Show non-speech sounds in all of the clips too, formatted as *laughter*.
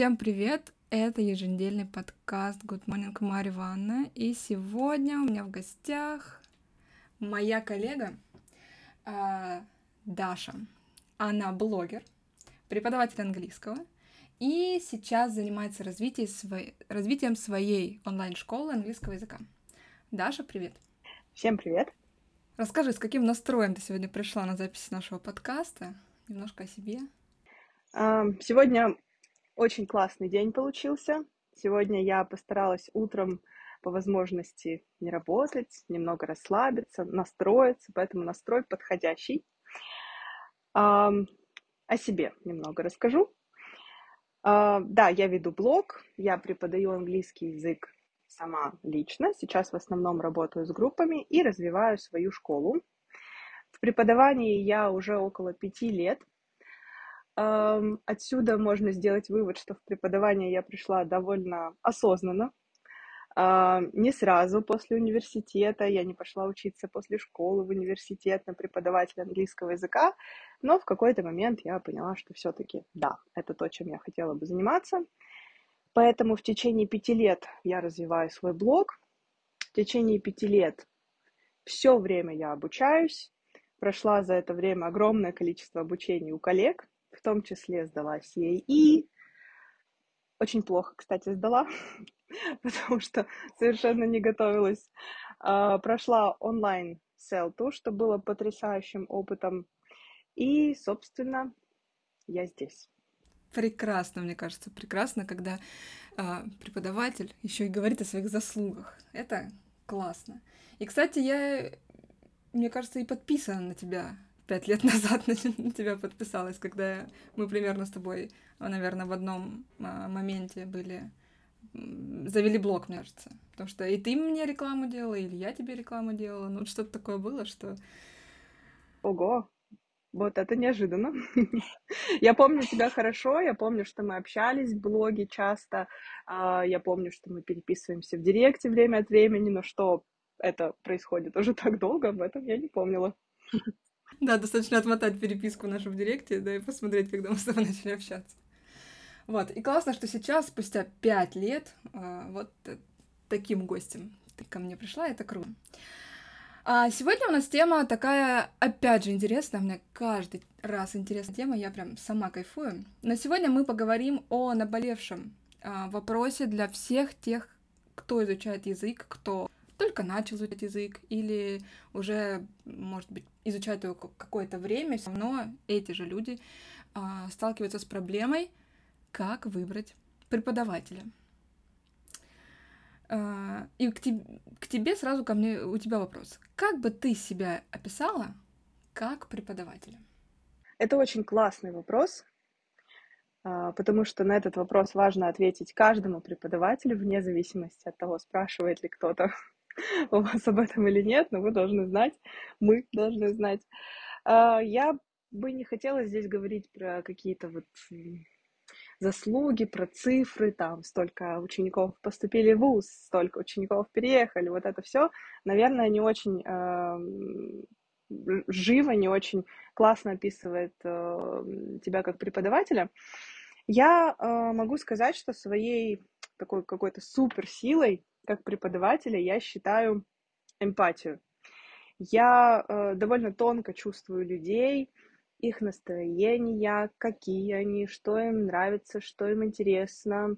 Всем привет! Это еженедельный подкаст Good Morning Марья Ивановна. И сегодня у меня в гостях моя коллега э, Даша. Она блогер, преподаватель английского и сейчас занимается развитием своей, развитием своей онлайн-школы английского языка. Даша, привет! Всем привет! Расскажи, с каким настроем ты сегодня пришла на запись нашего подкаста? Немножко о себе. Сегодня очень классный день получился. Сегодня я постаралась утром по возможности не работать, немного расслабиться, настроиться, поэтому настрой подходящий. О себе немного расскажу. А, да, я веду блог, я преподаю английский язык сама лично. Сейчас в основном работаю с группами и развиваю свою школу. В преподавании я уже около пяти лет. Отсюда можно сделать вывод, что в преподавание я пришла довольно осознанно, а, не сразу после университета, я не пошла учиться после школы в университет на преподавателя английского языка, но в какой-то момент я поняла, что все-таки да, это то, чем я хотела бы заниматься. Поэтому в течение пяти лет я развиваю свой блог. В течение пяти лет все время я обучаюсь. Прошла за это время огромное количество обучений у коллег, в том числе сдала CAE. Очень плохо, кстати, сдала. *laughs* потому что совершенно не готовилась. А, прошла онлайн селту, что было потрясающим опытом. И, собственно, я здесь. Прекрасно, мне кажется, прекрасно, когда э, преподаватель еще и говорит о своих заслугах. Это классно. И, кстати, я, мне кажется, и подписана на тебя пять лет *laughs* назад на тебя подписалась, когда мы примерно с тобой, наверное, в одном а, моменте были завели блог, мне кажется. Потому что и ты мне рекламу делала, или я тебе рекламу делала. Ну, что-то такое было, что... Ого, вот это неожиданно. *laughs* я помню тебя хорошо, я помню, что мы общались в блоге часто, а, я помню, что мы переписываемся в директе время от времени, но что это происходит уже *laughs* так долго, об этом я не помнила. Да, достаточно отмотать переписку нашу в директе, да, и посмотреть, когда мы с тобой *laughs* начали общаться. Вот. И классно, что сейчас, спустя пять лет, а, вот таким гостем ты ко мне пришла, это круто. А сегодня у нас тема такая, опять же, интересная. Мне каждый раз интересная тема, я прям сама кайфую. Но сегодня мы поговорим о наболевшем а, вопросе для всех тех, кто изучает язык, кто только начал изучать язык или уже, может быть, изучает его какое-то время, все равно эти же люди а, сталкиваются с проблемой как выбрать преподавателя. А, и к, тебе, к тебе сразу ко мне у тебя вопрос. Как бы ты себя описала как преподавателя? Это очень классный вопрос, а, потому что на этот вопрос важно ответить каждому преподавателю, вне зависимости от того, спрашивает ли кто-то у вас об этом или нет, но вы должны знать, мы должны знать. А, я бы не хотела здесь говорить про какие-то вот заслуги, про цифры, там, столько учеников поступили в ВУЗ, столько учеников переехали, вот это все, наверное, не очень э, живо, не очень классно описывает э, тебя как преподавателя. Я э, могу сказать, что своей такой какой-то суперсилой как преподавателя я считаю эмпатию. Я э, довольно тонко чувствую людей, их настроения, какие они, что им нравится, что им интересно,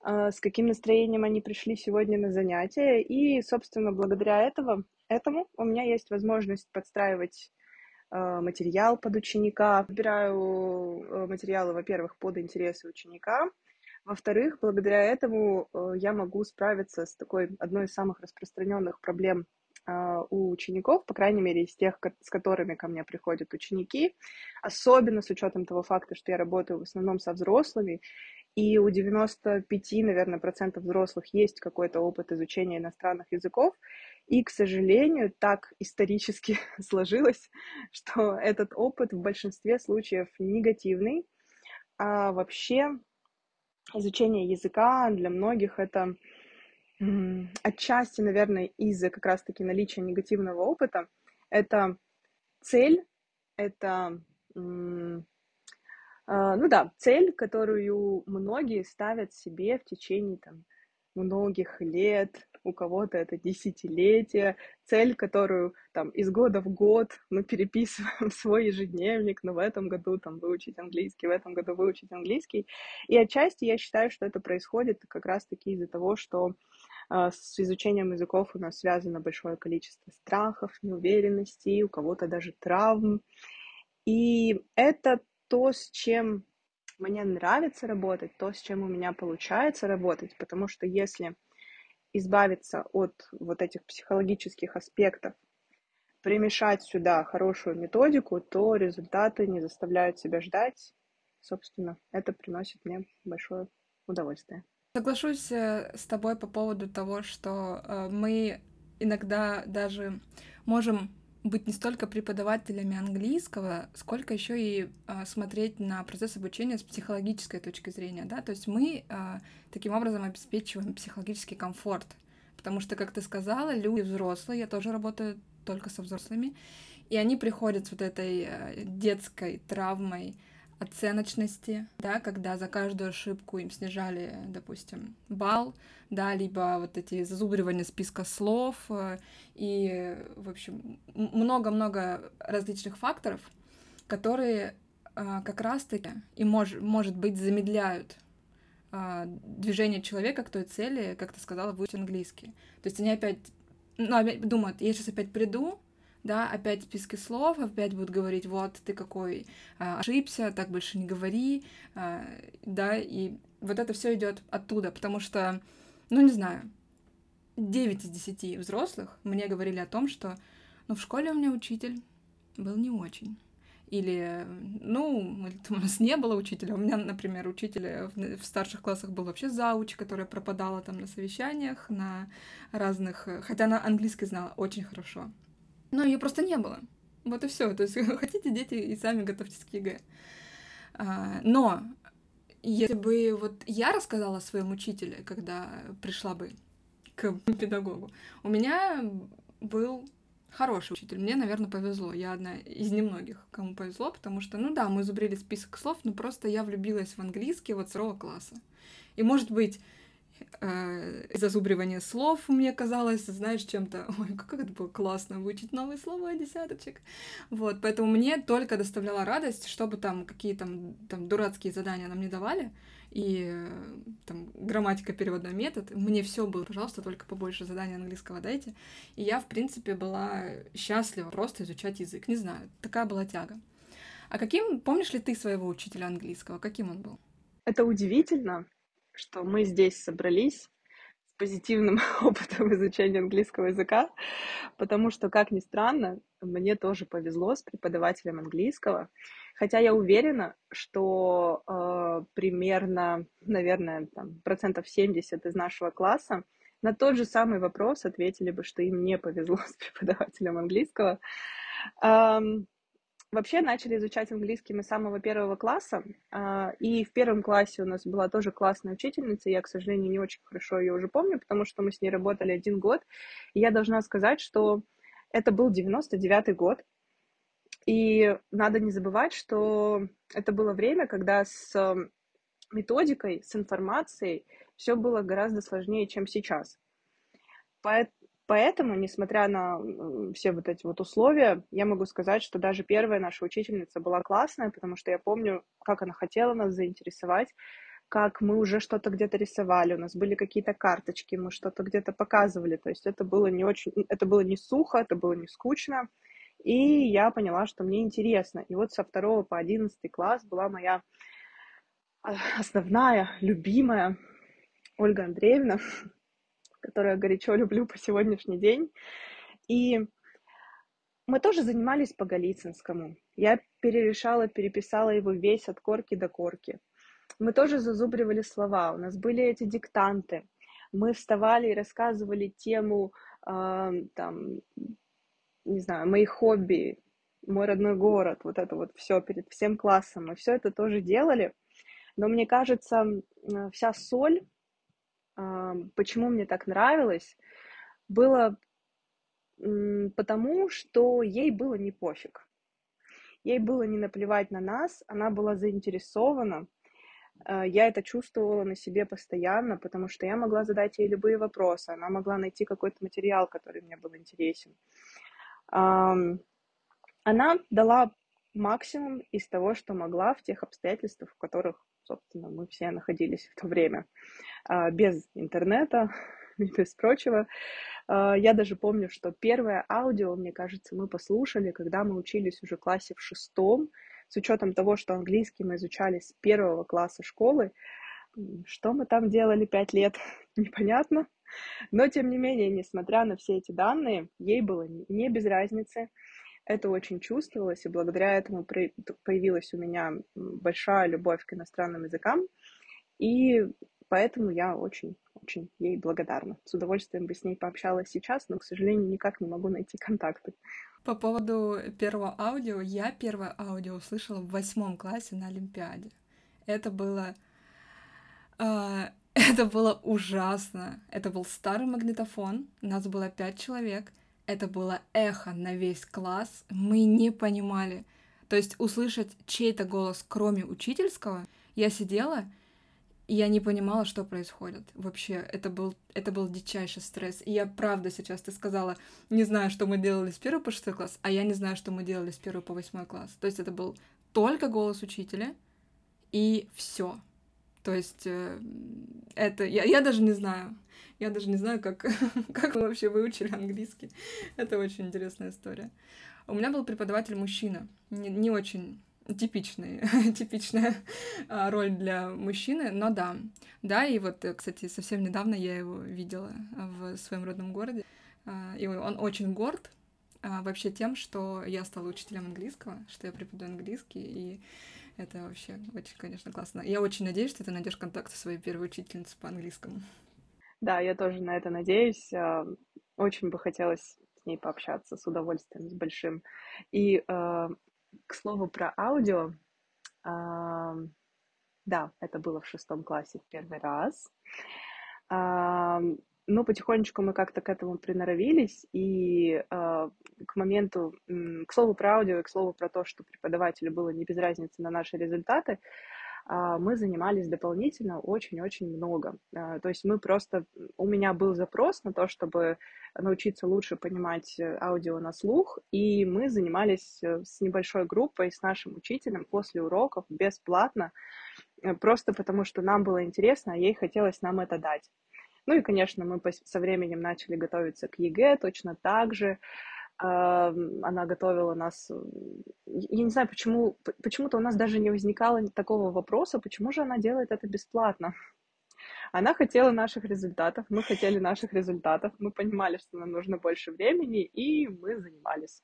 а, с каким настроением они пришли сегодня на занятия. И, собственно, благодаря этого, этому у меня есть возможность подстраивать а, материал под ученика. Выбираю э, материалы, во-первых, под интересы ученика. Во-вторых, благодаря этому э, я могу справиться с такой одной из самых распространенных проблем а, у учеников, по крайней мере, из тех, с которыми ко мне приходят ученики, особенно с учетом того факта, что я работаю в основном со взрослыми, и у 95, наверное, процентов взрослых есть какой-то опыт изучения иностранных языков, и, к сожалению, так исторически *laughs* сложилось, что этот опыт в большинстве случаев негативный, а вообще изучение языка для многих это Отчасти, наверное, из-за как раз-таки наличия негативного опыта. Это цель, это А, ну да, цель, которую многие ставят себе в течение там многих лет, у кого-то это десятилетие, цель, которую там из года в год мы переписываем *laughs* свой ежедневник, но в этом году там выучить английский, в этом году выучить английский. И отчасти я считаю, что это происходит как раз-таки из-за того, что э, с изучением языков у нас связано большое количество страхов, неуверенностей, у кого-то даже травм. И это то, с чем мне нравится работать, то, с чем у меня получается работать, потому что если избавиться от вот этих психологических аспектов, примешать сюда хорошую методику, то результаты не заставляют себя ждать. Собственно, это приносит мне большое удовольствие. Соглашусь э, с тобой по поводу того, что э, мы иногда даже можем быть не столько преподавателями английского, сколько еще и а, смотреть на процесс обучения с психологической точки зрения, да, то есть мы а, таким образом обеспечиваем психологический комфорт, потому что, как ты сказала, люди взрослые, я тоже работаю только со взрослыми, и они приходят с вот этой а, детской травмой, оценочности, да, когда за каждую ошибку им снижали, допустим, балл, да, либо вот эти зазубривания списка слов э, и, в общем, много-много различных факторов, которые а, как раз-таки и мож, может быть замедляют а, движение человека к той цели, как ты сказала, выучить английский. То есть они опять, ну, думают, я сейчас опять приду, да, опять списки слов, опять будут говорить, вот, ты какой а, ошибся, так больше не говори, а, да, и вот это все идет оттуда, потому что, ну, не знаю, 9 из 10 взрослых мне говорили о том, что, ну, в школе у меня учитель был не очень. Или, ну, у нас не было учителя. У меня, например, учитель в старших классах был вообще завуч, которая пропадала там на совещаниях, на разных... Хотя она английский знала очень хорошо. Но ее просто не было. Вот и все. То есть *laughs* идите дети и сами готовьтесь к ЕГЭ. А, но если бы вот я рассказала о своем учителе, когда пришла бы к *laughs* педагогу, у меня был хороший учитель. Мне, наверное, повезло. Я одна из немногих, кому повезло, потому что, ну да, мы зубрили список слов, но просто я влюбилась в английский вот с второго класса. И, может быть, э, зазубривание слов мне казалось, знаешь, чем-то, *laughs* ой, как это было классно выучить новые слова, десяточек. Вот, поэтому мне только доставляла радость, чтобы там какие там, там дурацкие задания нам не давали, и там грамматика, переводной метод, мне все было, пожалуйста, только побольше заданий английского дайте. И я, в принципе, была счастлива просто изучать язык. Не знаю, такая была тяга. А каким, помнишь ли ты своего учителя английского? Каким он был? Это удивительно, что мы здесь собрались с позитивным *laughs* опытом изучения английского языка, потому что, как ни странно, мне тоже повезло с преподавателем английского, хотя я уверена, что э, примерно, наверное, там, процентов 70 из нашего класса на тот же самый вопрос ответили бы, что им не повезло *laughs* с преподавателем английского. Um, Вообще начали изучать английский мы с самого первого класса, а, и в первом классе у нас была тоже классная учительница, я, к сожалению, не очень хорошо ее уже помню, потому что мы с ней работали один год, и я должна сказать, что это был 99-й год, и надо не забывать, что это было время, когда с методикой, с информацией все было гораздо сложнее, чем сейчас. Поэтому, несмотря на все вот эти вот условия, я могу сказать, что даже первая наша учительница была классная, потому что я помню, как она хотела нас заинтересовать, как мы уже что-то где-то рисовали, у нас были какие-то карточки, мы что-то где-то показывали, то есть это было не очень, это было не сухо, это было не скучно, и я поняла, что мне интересно. И вот со второго по одиннадцатый класс была моя а, основная, любимая Ольга Андреевна, которую я горячо люблю по сегодняшний день. И мы тоже занимались по Голицынскому. Я перерешала, переписала его весь от корки до корки. Мы тоже зазубривали слова, у нас были эти диктанты. Мы вставали и рассказывали тему, э, там, не знаю, мои хобби, мой родной город, вот это вот все перед всем классом. Мы все это тоже делали. Но мне кажется, вся соль Почему мне так нравилось? Было потому, что ей было не пофиг. ей было не наплевать на нас, она была заинтересована. Э, я это чувствовала на себе постоянно, потому что я могла задать ей любые вопросы, она могла найти какой-то материал, который мне был интересен. Она дала максимум из того, что могла в тех обстоятельствах, в которых, собственно, мы все находились в то время. А, без интернета *laughs* и без прочего. А, я даже помню, что первое аудио, мне кажется, мы послушали, когда мы учились уже в классе в шестом, с учетом того, что английский мы изучали с первого класса школы. Что мы там делали пять лет, *laughs* непонятно. Но, тем не менее, несмотря на все эти данные, ей было не без разницы. Это очень чувствовалось, и благодаря этому появилась у меня большая любовь к иностранным языкам. И поэтому я очень-очень ей благодарна. С удовольствием бы с ней пообщалась сейчас, но, к сожалению, никак не могу найти контакты. По поводу первого аудио, я первое аудио услышала в восьмом классе на Олимпиаде. Это было... Э, *laughs* это было ужасно. Это был старый магнитофон, нас было пять человек. Это было эхо на весь класс. Мы не понимали. То есть услышать чей-то голос, кроме учительского, я сидела и я не понимала, что происходит. Вообще, это был, это был дичайший стресс. И я правда сейчас, ты сказала, не знаю, что мы делали с первого по шестой класс, а я не знаю, что мы делали с первого по восьмой класс. То есть это был только голос учителя, и все. То есть э, это... Я, я даже не знаю. Я даже не знаю, как, *laughs* как мы вообще выучили английский. Это очень интересная история. У меня был преподаватель мужчина, не, не очень типичный, *laughs* типичная а, роль для мужчины, но да. Да, и вот, э, кстати, совсем недавно я его видела в своем родном городе, а, и он очень горд а, вообще тем, что я стала учителем английского, что я преподаю английский, и это вообще очень, конечно, классно. Я очень надеюсь, что ты найдешь контакт со своей первой учительницей по английскому. Да, я тоже на это надеюсь. Очень бы хотелось с ней пообщаться с удовольствием, с большим. И к слову про аудио, а, да, это было в шестом классе в первый раз. Но потихонечку мы как-то к этому приноровились, и а, к моменту, к слову про аудио и к слову про то, что преподавателю было не без разницы на наши результаты, а, мы занимались дополнительно очень-очень много. А, то есть мы просто... У меня был запрос на то, чтобы научиться лучше понимать э, аудио на слух, и мы занимались э, с небольшой группой, с нашим учителем после уроков бесплатно, э, просто потому что нам было интересно, а ей хотелось нам это дать. Ну и, конечно, мы со временем начали готовиться к ЕГЭ точно так же она готовила нас. Я не знаю, почему, почему-то у нас даже не возникало такого вопроса, почему же она делает это бесплатно. *laughs* Она хотела наших результатов, мы хотели наших результатов, мы понимали, что нам нужно больше времени, и мы занимались.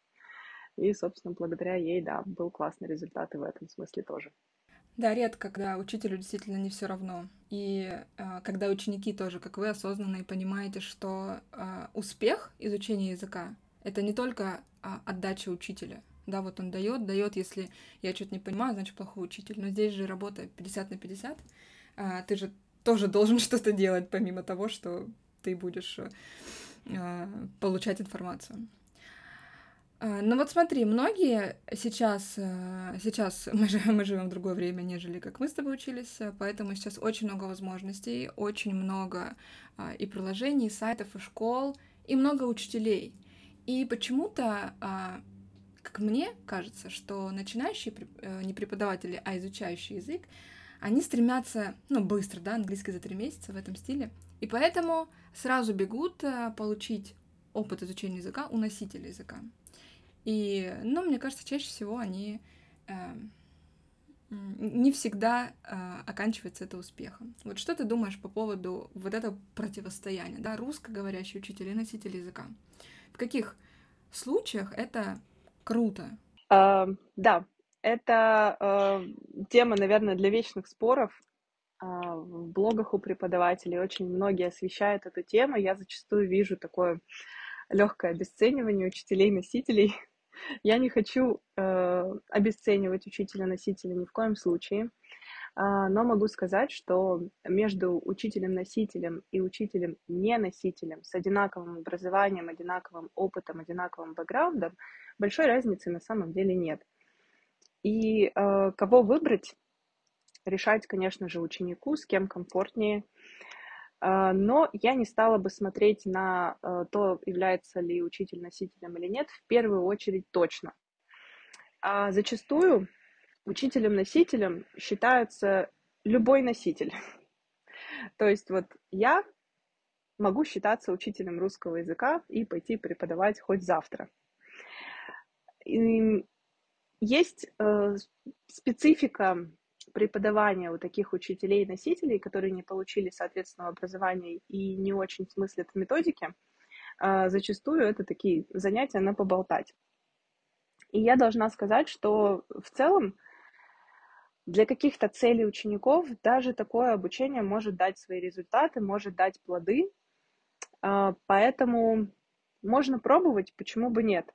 И, собственно, благодаря ей, да, был классный результат и в этом смысле тоже. Да, редко, когда учителю действительно не все равно. И э, когда ученики тоже, как вы, осознанно и понимаете, что э, успех изучения языка это не только а, отдача учителя. Да, вот он дает, дает, если я что-то не понимаю, значит плохой учитель. Но здесь же работа 50 на 50. А, ты же тоже должен *laughs* что-то делать, помимо того, что ты будешь а, получать информацию. А, ну вот смотри, многие сейчас, а, сейчас *laughs* мы, же, мы живем в другое время, нежели как мы с тобой учились, поэтому сейчас очень много возможностей, очень много а, и приложений, и сайтов, и школ, и много учителей. И почему-то, а, как мне кажется, что начинающие э, не преподаватели, а изучающие язык, они стремятся, ну, быстро, да, английский за три месяца в этом стиле, и поэтому сразу бегут получить опыт изучения языка у носителя языка. И, ну, мне кажется, чаще всего они э, не всегда э, оканчивается это успехом. Вот что ты думаешь по поводу вот этого противостояния, да, русскоговорящий учитель и носитель языка? В каких случаях это круто? Uh, да, это uh, тема, наверное, для вечных споров. Uh, в блогах у преподавателей очень многие освещают эту тему. Я зачастую вижу такое легкое обесценивание учителей-носителей. Я не хочу э, обесценивать учителя-носителя ни в коем случае. А, но могу сказать, что между учителем-носителем и учителем-неносителем с одинаковым образованием, одинаковым опытом, одинаковым бэкграундом большой разницы на самом деле нет. И э, кого выбрать, решать, конечно же, ученику, с кем комфортнее. Э, но я не стала бы смотреть на э, то, является ли учитель носителем или нет, в первую очередь точно. А зачастую учителем-носителем считается любой носитель. *laughs* То есть вот я могу считаться учителем русского языка и пойти преподавать хоть завтра. И есть э, специфика преподавания у таких учителей и носителей, которые не получили соответственного образования и не очень смыслят в методике. Э, зачастую это такие занятия на поболтать. И я должна сказать, что в целом для каких-то целей учеников даже такое обучение может дать свои результаты, может дать плоды. А, поэтому можно пробовать, почему бы нет.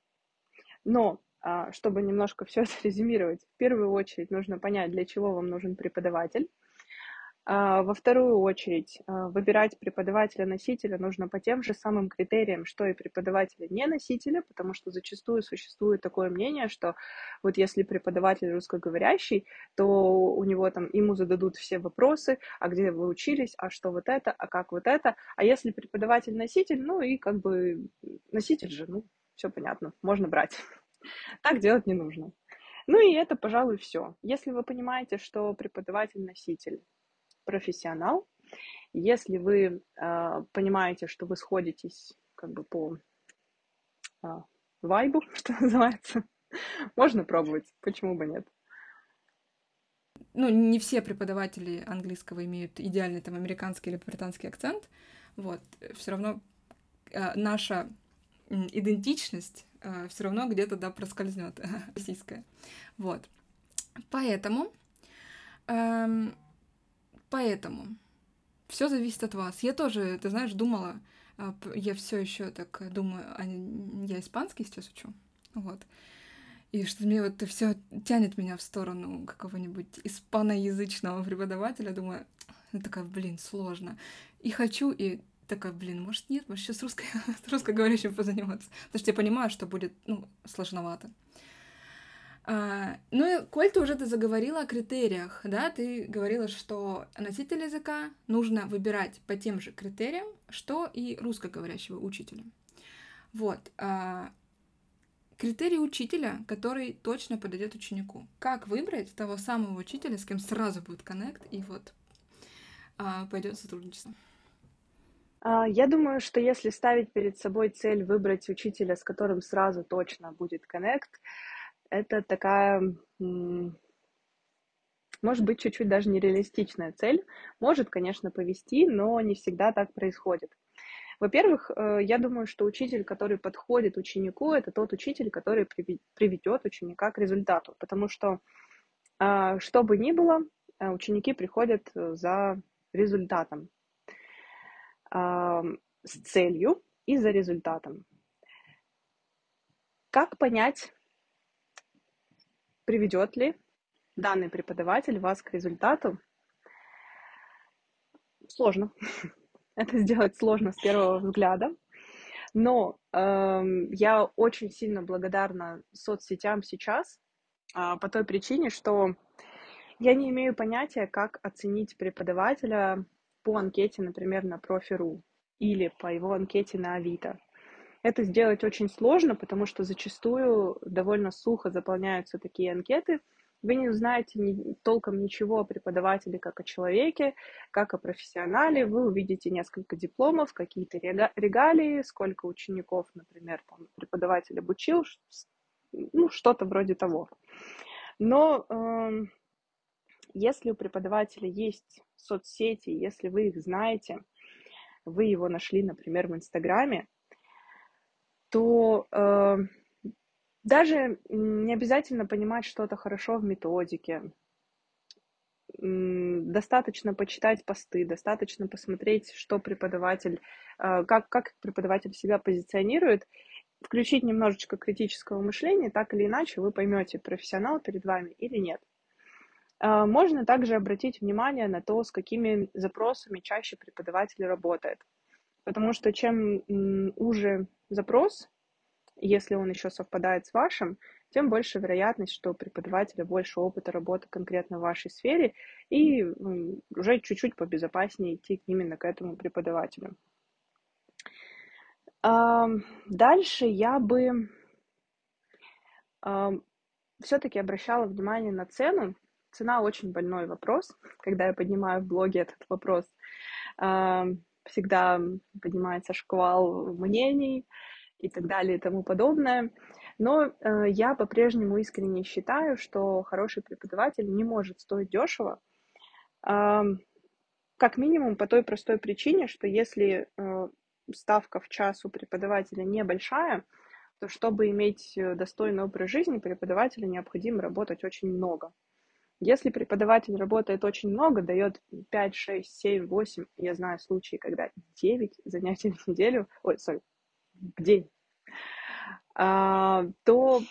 Но а, чтобы немножко *laughs* все это резюмировать, в первую очередь нужно понять, для чего вам нужен преподаватель. А, во вторую очередь, а, выбирать преподавателя-носителя нужно по тем же самым критериям, что и преподавателя-не-носителя, потому что зачастую существует такое мнение, что вот если преподаватель русскоговорящий, то у него там, ему зададут все вопросы, а где вы учились, а что вот это, а как вот это, а если преподаватель-носитель, ну и как бы носитель же, ну, все понятно, можно брать. *laughs* Так делать не нужно. Ну и это, пожалуй, все. Если вы понимаете, что преподаватель-носитель профессионал. Если вы э, понимаете, что вы сходитесь как бы по э, вайбу, *laughs* что называется, можно пробовать, почему бы нет. Ну, не все преподаватели английского имеют идеальный там американский или британский акцент. Вот, все равно э, наша идентичность э, все равно где-то да проскользнет *laughs* российская. Вот. Поэтому эм, Поэтому все зависит от вас. Я тоже, ты знаешь, думала, а, я все еще так думаю, а я испанский сейчас учу, вот. И что мне вот все тянет меня в сторону какого-нибудь испаноязычного преподавателя. Думаю, ну такая, блин, сложно. И хочу, и такая, блин, может нет, может сейчас русской, с *laughs* русскоговорящим позаниматься. Потому что я понимаю, что будет, ну, сложновато. А, ну и, коль ты уже ты заговорила о критериях, да, ты говорила, что носитель языка нужно выбирать по тем же критериям, что и русскоговорящего учителя. Вот. А, критерий учителя, который точно подойдет ученику. Как выбрать того самого учителя, с кем сразу будет коннект и вот а, пойдет сотрудничество? А, я думаю, что если ставить перед собой цель выбрать учителя, с которым сразу точно будет коннект, это такая, может быть, чуть-чуть даже нереалистичная цель. Может, конечно, повести, но не всегда так происходит. Во-первых, э, я думаю, что учитель, который подходит ученику, это тот учитель, который приведет ученика к результату. Потому что, а, что бы ни было, э, ученики приходят э, за результатом, с целью и за результатом. Как понять, Приведет ли данный преподаватель вас к результату? Сложно. *laughs* Это сделать сложно с первого взгляда. Но э, я очень сильно благодарна соцсетям сейчас э, по той причине, что я не имею понятия, как оценить преподавателя по анкете, например, на профи.ру или по его анкете на Авито. Это сделать очень сложно, потому что зачастую довольно сухо заполняются такие анкеты. Вы не узнаете ни, толком ничего о преподавателе как о человеке, как о профессионале. Вы увидите несколько дипломов, какие-то регалии, сколько учеников, например, там, преподаватель обучил, ну, что-то вроде того. Но э, если у преподавателя есть соцсети, если вы их знаете, вы его нашли, например, в Инстаграме, то э, даже не обязательно понимать что-то хорошо в методике. Достаточно почитать посты, достаточно посмотреть, что преподаватель, э, как, как преподаватель себя позиционирует, включить немножечко критического мышления, так или иначе вы поймете, профессионал перед вами или нет. Э, можно также обратить внимание на то, с какими запросами чаще преподаватель работает. Потому что чем уже запрос, если он еще совпадает с вашим, тем больше вероятность, что у преподавателя больше опыта работы конкретно в вашей сфере, и уже чуть-чуть побезопаснее идти именно к этому преподавателю. Дальше я бы все-таки обращала внимание на цену. Цена очень больной вопрос. Когда я поднимаю в блоге этот вопрос, всегда поднимается шквал мнений и так далее и тому подобное. Но э, я по-прежнему искренне считаю, что хороший преподаватель не может стоить дешево, как минимум по той простой причине, что если э, ставка в час у преподавателя небольшая, то чтобы иметь э, достойный образ жизни, преподавателю необходимо работать очень много. Если преподаватель работает очень много, дает 5, 6, 7, 8, я знаю случаи, когда 9 занятий в неделю, ой, сори, в день, а, то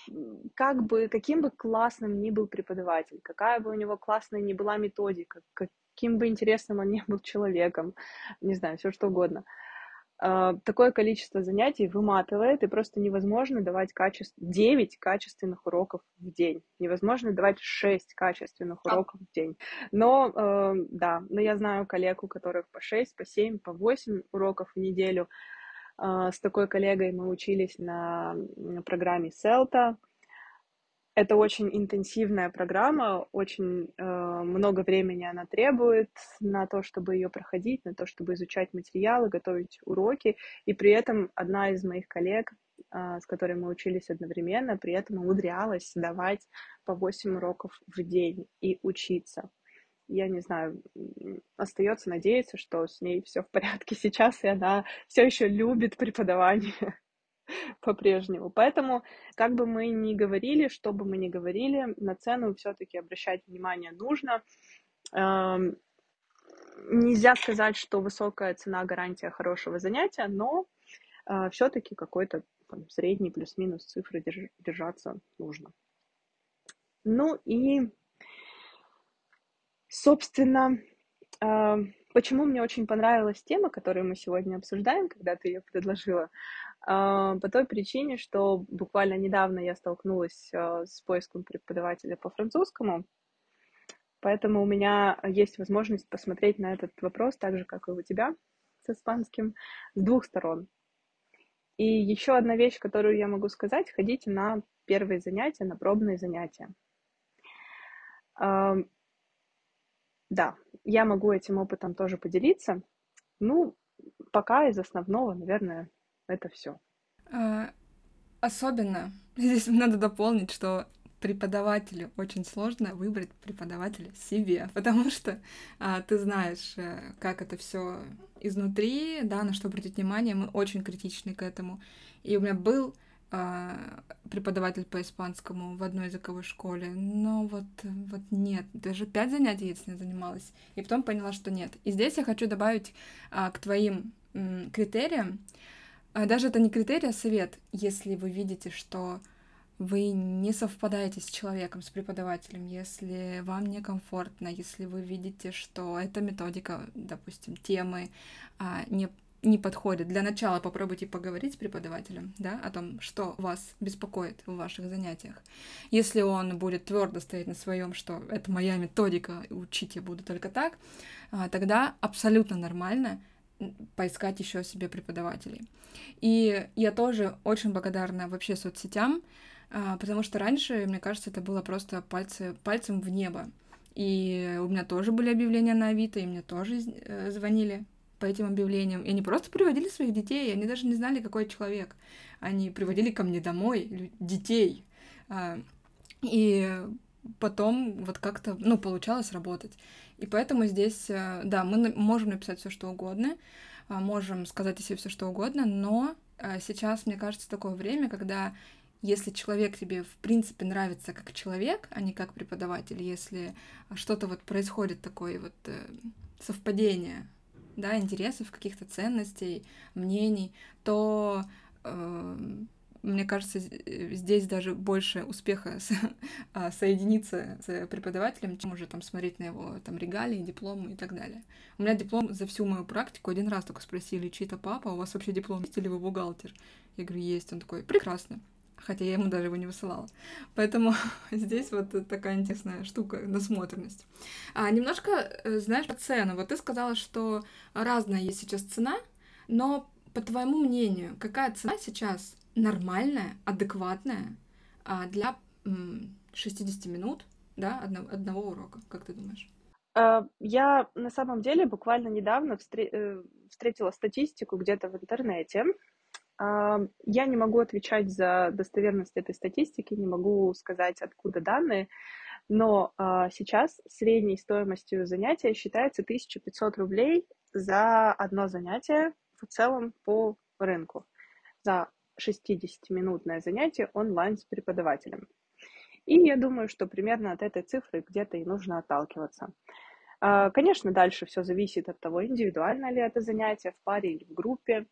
как бы, каким бы классным ни был преподаватель, какая бы у него классная ни была методика, каким бы интересным он ни был человеком, не знаю, все что угодно – такое количество занятий выматывает, и просто невозможно давать качеств... 9 качественных уроков в день. Невозможно давать 6 качественных уроков в день. Но, э, да, но я знаю коллег, у которых по 6, по 7, по 8 уроков в неделю. Э, с такой коллегой мы учились на программе CELTA, это очень интенсивная программа, очень э, много времени она требует на то, чтобы ее проходить, на то, чтобы изучать материалы, готовить уроки. И при этом одна из моих коллег, э, с которой мы учились одновременно, при этом умудрялась давать по 8 уроков в день и учиться. Я не знаю, остается надеяться, что с ней все в порядке *laughs* сейчас, и она все еще любит преподавание. *laughs* по-прежнему. Поэтому, как бы мы ни говорили, что бы мы ни говорили, на цену все-таки обращать внимание нужно. Эм, нельзя сказать, что высокая цена гарантия хорошего занятия, но э, все-таки какой-то там, средний плюс-минус цифры держ- держаться нужно. Ну и, собственно, э, почему мне очень понравилась тема, которую мы сегодня обсуждаем, когда ты ее предложила, по той причине, что буквально недавно я столкнулась а, с поиском преподавателя по французскому, поэтому у меня есть возможность посмотреть на этот вопрос так же, как и у тебя с испанским, с двух сторон. И еще одна вещь, которую я могу сказать, ходите на первые занятия, на пробные занятия. А, да, я могу этим опытом тоже поделиться. Ну, пока из основного, наверное, это все. А, особенно *laughs* здесь надо дополнить, что преподавателю очень сложно выбрать преподавателя себе, *laughs* потому что а, ты знаешь, э, как это все изнутри, да, на что обратить внимание, мы очень критичны к этому. И у меня был а, преподаватель по испанскому в одной языковой школе, но вот, вот нет, даже пять занятий я с ней занималась, и потом поняла, что нет. И здесь я хочу добавить а, к твоим м, критериям, а даже это не критерий, а совет. Если вы видите, что вы не совпадаете с человеком, с преподавателем, если вам некомфортно, если вы видите, что эта методика, допустим, темы а, не, не подходит. Для начала попробуйте поговорить с преподавателем, да, о том, что вас беспокоит в ваших занятиях. Если он будет твердо стоять на своем, что это моя методика, учить я буду только так, а, тогда абсолютно нормально поискать еще себе преподавателей. И я тоже очень благодарна вообще соцсетям, а, потому что раньше, мне кажется, это было просто пальцы, пальцем в небо. И у меня тоже были объявления на Авито, и мне тоже э, звонили по этим объявлениям. И они просто приводили своих детей, они даже не знали, какой человек. Они приводили ко мне домой детей. А, и потом вот как-то, ну, получалось работать. И поэтому здесь, э, да, мы можем написать все что угодно, а, можем сказать о себе все что угодно, но э, сейчас, мне кажется, такое время, когда если человек тебе в принципе нравится как человек, а не как преподаватель, если что-то вот происходит такое вот э, совпадение, да, интересов, каких-то ценностей, мнений, то мне кажется, э, здесь даже больше успеха с, *laughs* а, соединиться с преподавателем, чем уже там смотреть на его там регалии, диплом и так далее. У меня диплом за всю мою практику один раз только спросили, чей-то папа, у вас вообще диплом есть или вы бухгалтер? Я говорю, есть. Он такой, прекрасно. хотя я ему даже его не высылала. Поэтому *laughs* здесь вот такая интересная штука, насмотренность. А немножко, э, знаешь, по цену. Вот ты сказала, что разная есть сейчас цена, но по твоему мнению, какая цена сейчас нормальная, адекватная а, для 60 минут, да, одного, одного урока, как ты думаешь? А, я на самом деле буквально недавно э, встретила статистику где-то в интернете, я не могу отвечать за достоверность этой статистики, не могу сказать, откуда данные, но а, сейчас средней стоимостью занятия считается 1500 рублей за одно занятие в целом по рынку, за 60-минутное занятие онлайн с преподавателем. И я думаю, что примерно от этой цифры где-то и нужно отталкиваться. А, конечно, дальше все зависит от того, индивидуально ли это занятие, в паре или в группе.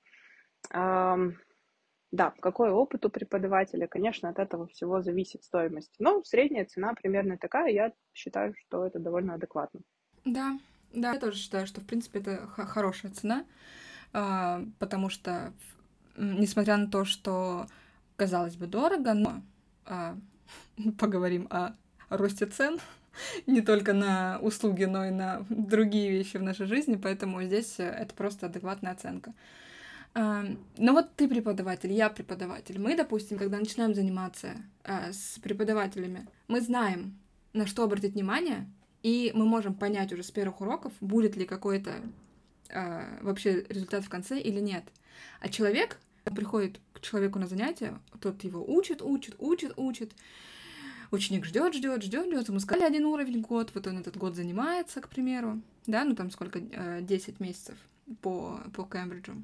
Да, какой опыт у преподавателя, конечно, от этого всего зависит стоимость. Но средняя цена примерно такая, я считаю, что это довольно адекватно. Да, да, я тоже считаю, что, в принципе, это хорошая цена, а, потому что, несмотря на то, что, казалось бы, дорого, но а, *laughs* поговорим о росте цен, *laughs* не только на услуги, но и на другие вещи в нашей жизни, поэтому здесь это просто адекватная оценка. Ну вот ты преподаватель, я преподаватель. Мы, допустим, когда начинаем заниматься э, с преподавателями, мы знаем, на что обратить внимание, и мы можем понять уже с первых уроков, будет ли какой-то э, вообще результат в конце или нет. А человек приходит к человеку на занятие, тот его учит, учит, учит, учит. Ученик ждет, ждет, ждет, ждет. Ему сказали один уровень год, вот он этот год занимается, к примеру, да, ну там сколько, 10 э, месяцев по, по Кембриджу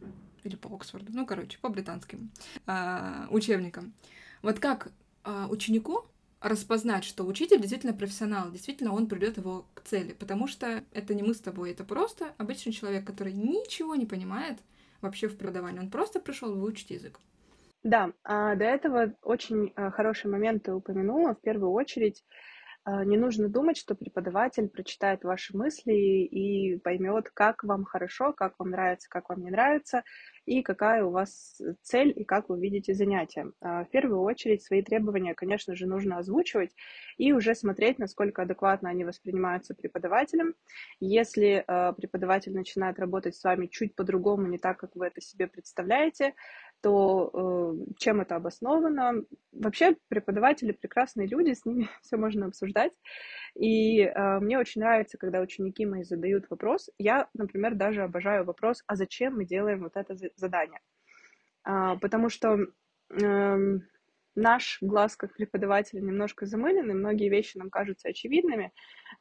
или по Оксфорду, ну, короче, по британским э, учебникам. Вот как э, ученику распознать, что учитель действительно профессионал, действительно он придет его к цели, потому что это не мы с тобой, это просто обычный человек, который ничего не понимает вообще в преподавании, он просто пришел выучить язык. Да, а до этого очень а, хороший момент ты упомянула. В первую очередь, а, не нужно думать, что преподаватель прочитает ваши мысли и поймет, как вам хорошо, как вам нравится, как вам не нравится, и какая у вас цель и как вы видите занятия. А, в первую очередь свои требования, конечно же, нужно озвучивать и уже смотреть, насколько адекватно они воспринимаются преподавателем. Если а, преподаватель начинает работать с вами чуть по-другому, не так, как вы это себе представляете, то э, чем это обосновано? Вообще преподаватели прекрасные люди, с ними *laughs* все можно обсуждать. И э, мне очень нравится, когда ученики мои задают вопрос. Я, например, даже обожаю вопрос, а зачем мы делаем вот это задание? А, потому что э, наш глаз как преподавателя немножко замылен, и многие вещи нам кажутся очевидными.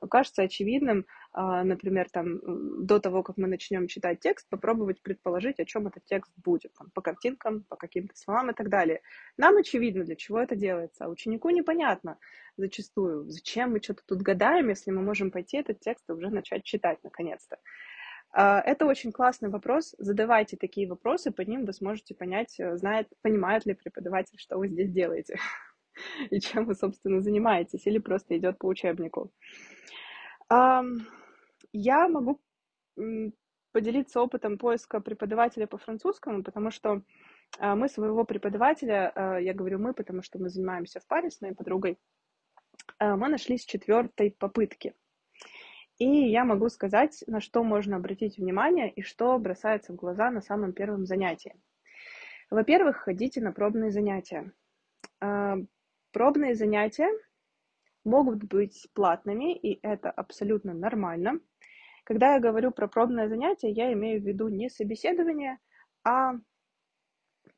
Кажется очевидным, а, например, там, до того, как мы начнем читать текст, попробовать предположить, о чем этот текст будет, там, по картинкам, по каким-то словам и так далее. Нам очевидно, для чего это делается, а ученику непонятно зачастую, зачем мы что-то тут гадаем, если мы можем пойти этот текст и уже начать читать наконец-то. А, это очень классный вопрос. Задавайте такие вопросы, по ним вы сможете понять, э, знает, понимает ли преподаватель, что вы здесь делаете *laughs* и чем вы, собственно, занимаетесь, или просто идет по учебнику. Я могу поделиться опытом поиска преподавателя по французскому, потому что а, мы своего преподавателя, а, я говорю мы, потому что мы занимаемся в паре с моей подругой, мы нашли с четвертой попытки. И я могу сказать, на что можно обратить внимание и что бросается в глаза на самом первом занятии. Во-первых, ходите на пробные занятия. А, пробные занятия могут быть платными, и это абсолютно нормально. Когда я говорю про пробное занятие, я имею в виду не собеседование, а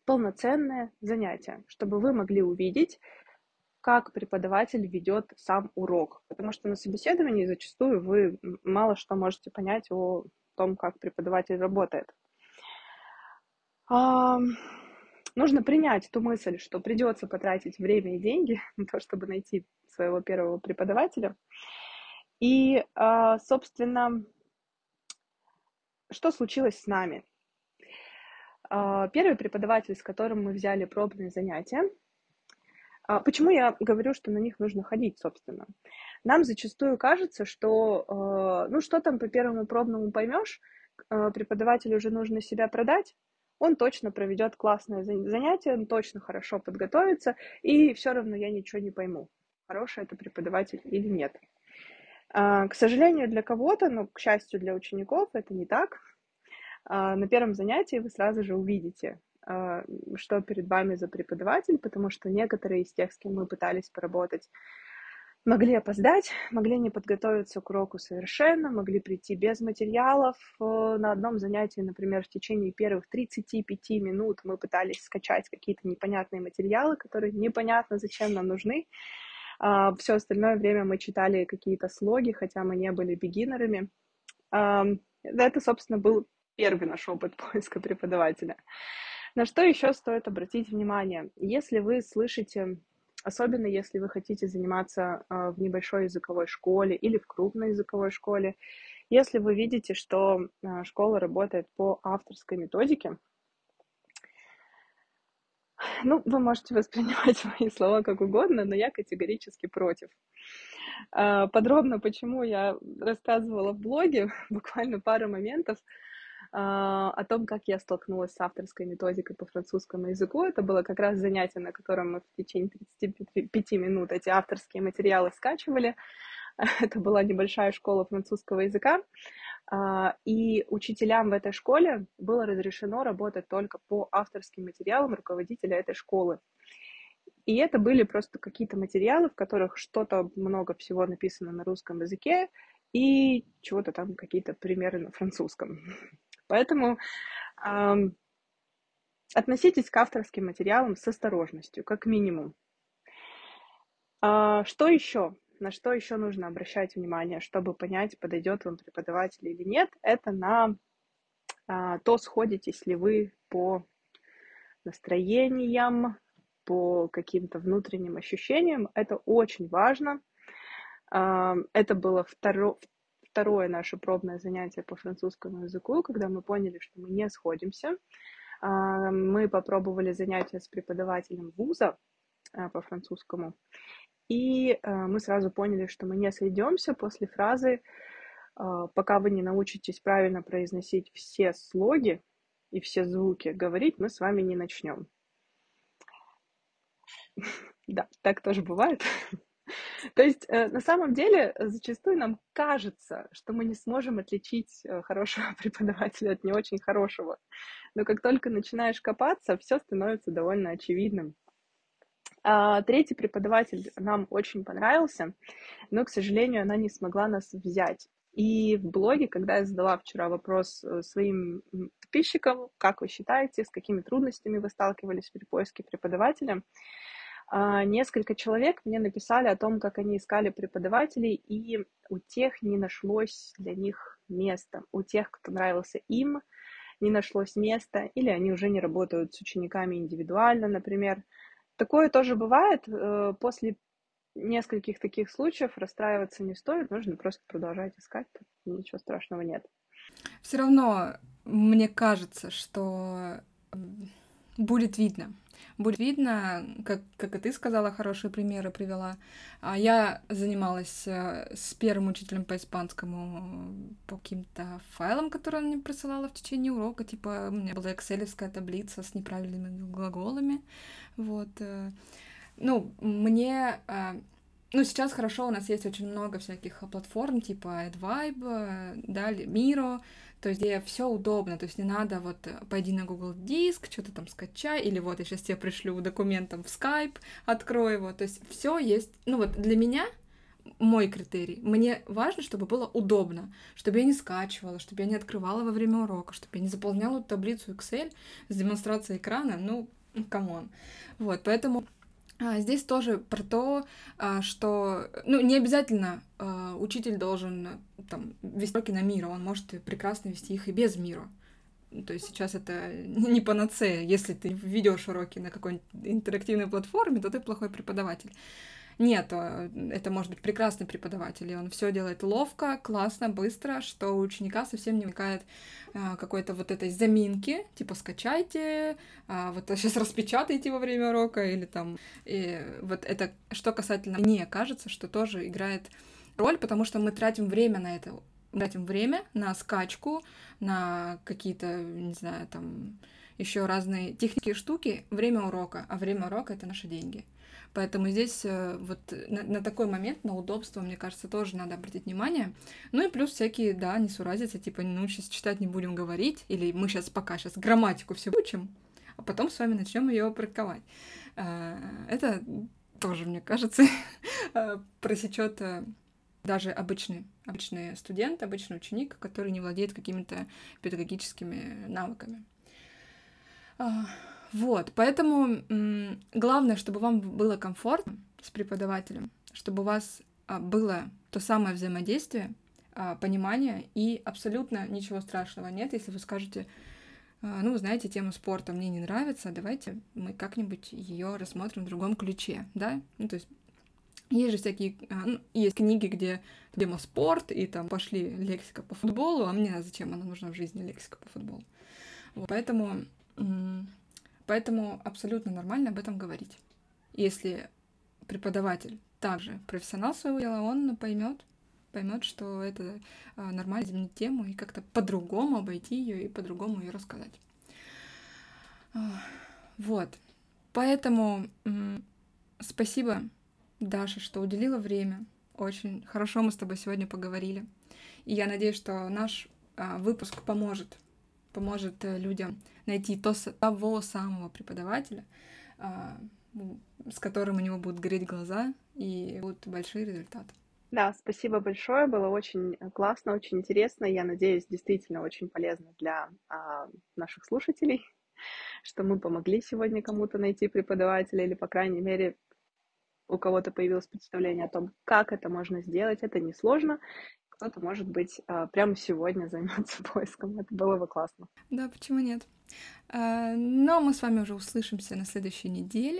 полноценное занятие, чтобы вы могли увидеть, как преподаватель ведет сам урок. Потому что на собеседовании зачастую вы мало что можете понять о том, как преподаватель работает. А, нужно принять ту мысль, что придется потратить время и деньги *laughs* на то, чтобы найти своего первого преподавателя. И, а, собственно, что случилось с нами? А, первый преподаватель, с которым мы взяли пробные занятия, почему я говорю, что на них нужно ходить, собственно? Нам зачастую кажется, что, э, ну, что там по первому пробному поймешь, э, преподавателю уже нужно себя продать, он точно проведет классное занятие, он точно хорошо подготовится, и все равно я ничего не пойму, хороший это преподаватель или нет. А, к сожалению, для кого-то, но к счастью для учеников, это не так. А, на первом занятии вы сразу же увидите, а, что перед вами за преподаватель, потому что некоторые из тех, с кем мы пытались поработать, могли опоздать, могли не подготовиться к уроку совершенно, могли прийти без материалов. Э, на одном занятии, например, в течение первых 35 минут мы пытались скачать какие-то непонятные материалы, которые непонятно зачем нам нужны. А все остальное время мы читали какие-то слоги, хотя мы не были бигинерами. Это, собственно, был первый наш опыт *laughs* поиска преподавателя. На что еще стоит обратить внимание? Если вы слышите особенно если вы хотите заниматься а, в небольшой языковой школе или в крупной языковой школе. Если вы видите, что а, школа работает по авторской методике, ну, вы можете воспринимать *laughs* мои слова как угодно, но я категорически против. А, подробно, почему я рассказывала в блоге, *laughs* буквально пару моментов, о том, как я столкнулась с авторской методикой по французскому языку. Это было как раз занятие, на котором мы в течение 35 минут эти авторские материалы скачивали. *laughs* Это была небольшая школа французского языка, а, и учителям в этой школе было разрешено работать только по авторским материалам руководителя этой школы. И это были просто какие-то материалы, в которых что-то много всего написано на русском языке, и чего-то там какие-то примеры на французском. *laughs* Поэтому эм, относитесь к авторским материалам с осторожностью, как минимум. А, что еще? На что еще нужно обращать внимание, чтобы понять, подойдет вам преподаватель или нет? Это на а, то, сходитесь ли вы по настроениям, по каким-то внутренним ощущениям. Это очень важно. Это было второ, второе наше пробное занятие по французскому языку, когда мы поняли, что мы не сходимся. А, мы попробовали занятия с преподавателем вуза а, по французскому, и а, мы сразу поняли, что мы не сойдемся после фразы «пока вы не научитесь правильно произносить все слоги и все звуки, говорить мы с вами не начнем». *laughs* Да, так тоже бывает. *laughs* То есть э, на самом деле зачастую нам кажется, что мы не сможем отличить э, хорошего *laughs* преподавателя от не очень хорошего. Но как только начинаешь копаться, все становится довольно очевидным. А, третий преподаватель нам очень понравился, но, к сожалению, она не смогла нас взять. И в блоге, когда я задала вчера вопрос э, своим подписчикам, как вы считаете, с какими трудностями вы сталкивались при поиске преподавателя, несколько человек мне написали о том, как они искали преподавателей, и у тех не нашлось для них места. У тех, кто нравился им, не нашлось места, или они уже не работают с учениками индивидуально, например. Такое тоже бывает. Э, после нескольких таких случаев расстраиваться не стоит, нужно просто продолжать искать, ничего страшного нет. Все равно мне кажется, что будет видно будет видно, как, как и ты сказала, хорошие примеры привела. А я занималась э, с первым учителем по испанскому по каким-то файлам, которые она мне присылала в течение урока. Типа, у меня была экселевская таблица с неправильными глаголами. Вот. Э. Ну, мне э, ну, сейчас хорошо, у нас есть очень много всяких платформ, типа AdVibe, да, Miro, то есть где все удобно, то есть не надо вот э, пойди на Google Диск, что-то там скачай, или вот я сейчас тебе пришлю документом в Skype, открой его, то есть все есть, ну вот для меня мой критерий. Мне важно, чтобы было удобно, чтобы я не скачивала, чтобы я не открывала во время урока, чтобы я не заполняла таблицу Excel с демонстрацией экрана, ну, come on. Вот, поэтому а, здесь тоже про то, а, что, ну, не обязательно а, учитель должен там вести уроки на Miro, он может прекрасно вести их и без Miro. То есть сейчас это *laughs* не панацея. Если ты ведешь уроки на какой-нибудь интерактивной платформе, то ты плохой преподаватель. Нет, э, это может быть прекрасный преподаватель, и он все делает ловко, классно, быстро, что у ученика совсем не возникает а, какой-то вот этой заминки, типа скачайте, а, вот *laughs* сейчас распечатайте во время урока, или там, и вот это, что касательно мне кажется, что тоже играет роль, потому что мы тратим время на это, мы тратим время на скачку, на какие-то, не знаю, там, еще разные техники и штуки, время урока, а время урока это наши деньги. Поэтому здесь э, вот на, на такой момент, на удобство, мне кажется, тоже надо обратить внимание. Ну и плюс всякие, да, несуразицы, типа, ну, сейчас читать не будем говорить, или мы сейчас пока сейчас грамматику все учим, а потом с вами начнем ее практиковать. Э, это тоже, мне кажется, *laughs* э, просечет даже обычный, обычный студент, обычный ученик, который не владеет какими-то педагогическими навыками. Вот, поэтому главное, чтобы вам было комфортно с преподавателем, чтобы у вас а, было то самое взаимодействие, а, понимание, и абсолютно ничего страшного нет, если вы скажете, а, ну, знаете, тема спорта мне не нравится, давайте мы как-нибудь ее рассмотрим в другом ключе, да? Ну, то есть есть же всякие, ну, есть книги, где тема спорт, и там пошли лексика по футболу, а мне зачем она нужна в жизни, лексика по футболу. Вот, поэтому Поэтому абсолютно нормально об этом говорить. Если преподаватель также профессионал своего дела, он поймет, поймет, что это а, нормально изменить тему и как-то по-другому обойти ее и по-другому ее рассказать. Вот. Поэтому спасибо, Даша, что уделила время. Очень хорошо мы с тобой сегодня поговорили. И я надеюсь, что наш а, выпуск поможет поможет э, людям найти то, того самого преподавателя, а, с которым у него будут гореть глаза и будут большие результаты. Да, спасибо большое, было очень э, классно, очень интересно. Я надеюсь, действительно очень полезно для а, наших слушателей, *laughs* что мы помогли сегодня кому-то найти преподавателя или, по крайней мере, у кого-то появилось представление о том, как это можно сделать. Это несложно, кто-то, может быть, а, прямо сегодня *laughs* займется *laughs* поиском. Это было бы классно. Да, почему нет? А, но мы с вами уже услышимся на следующей неделе.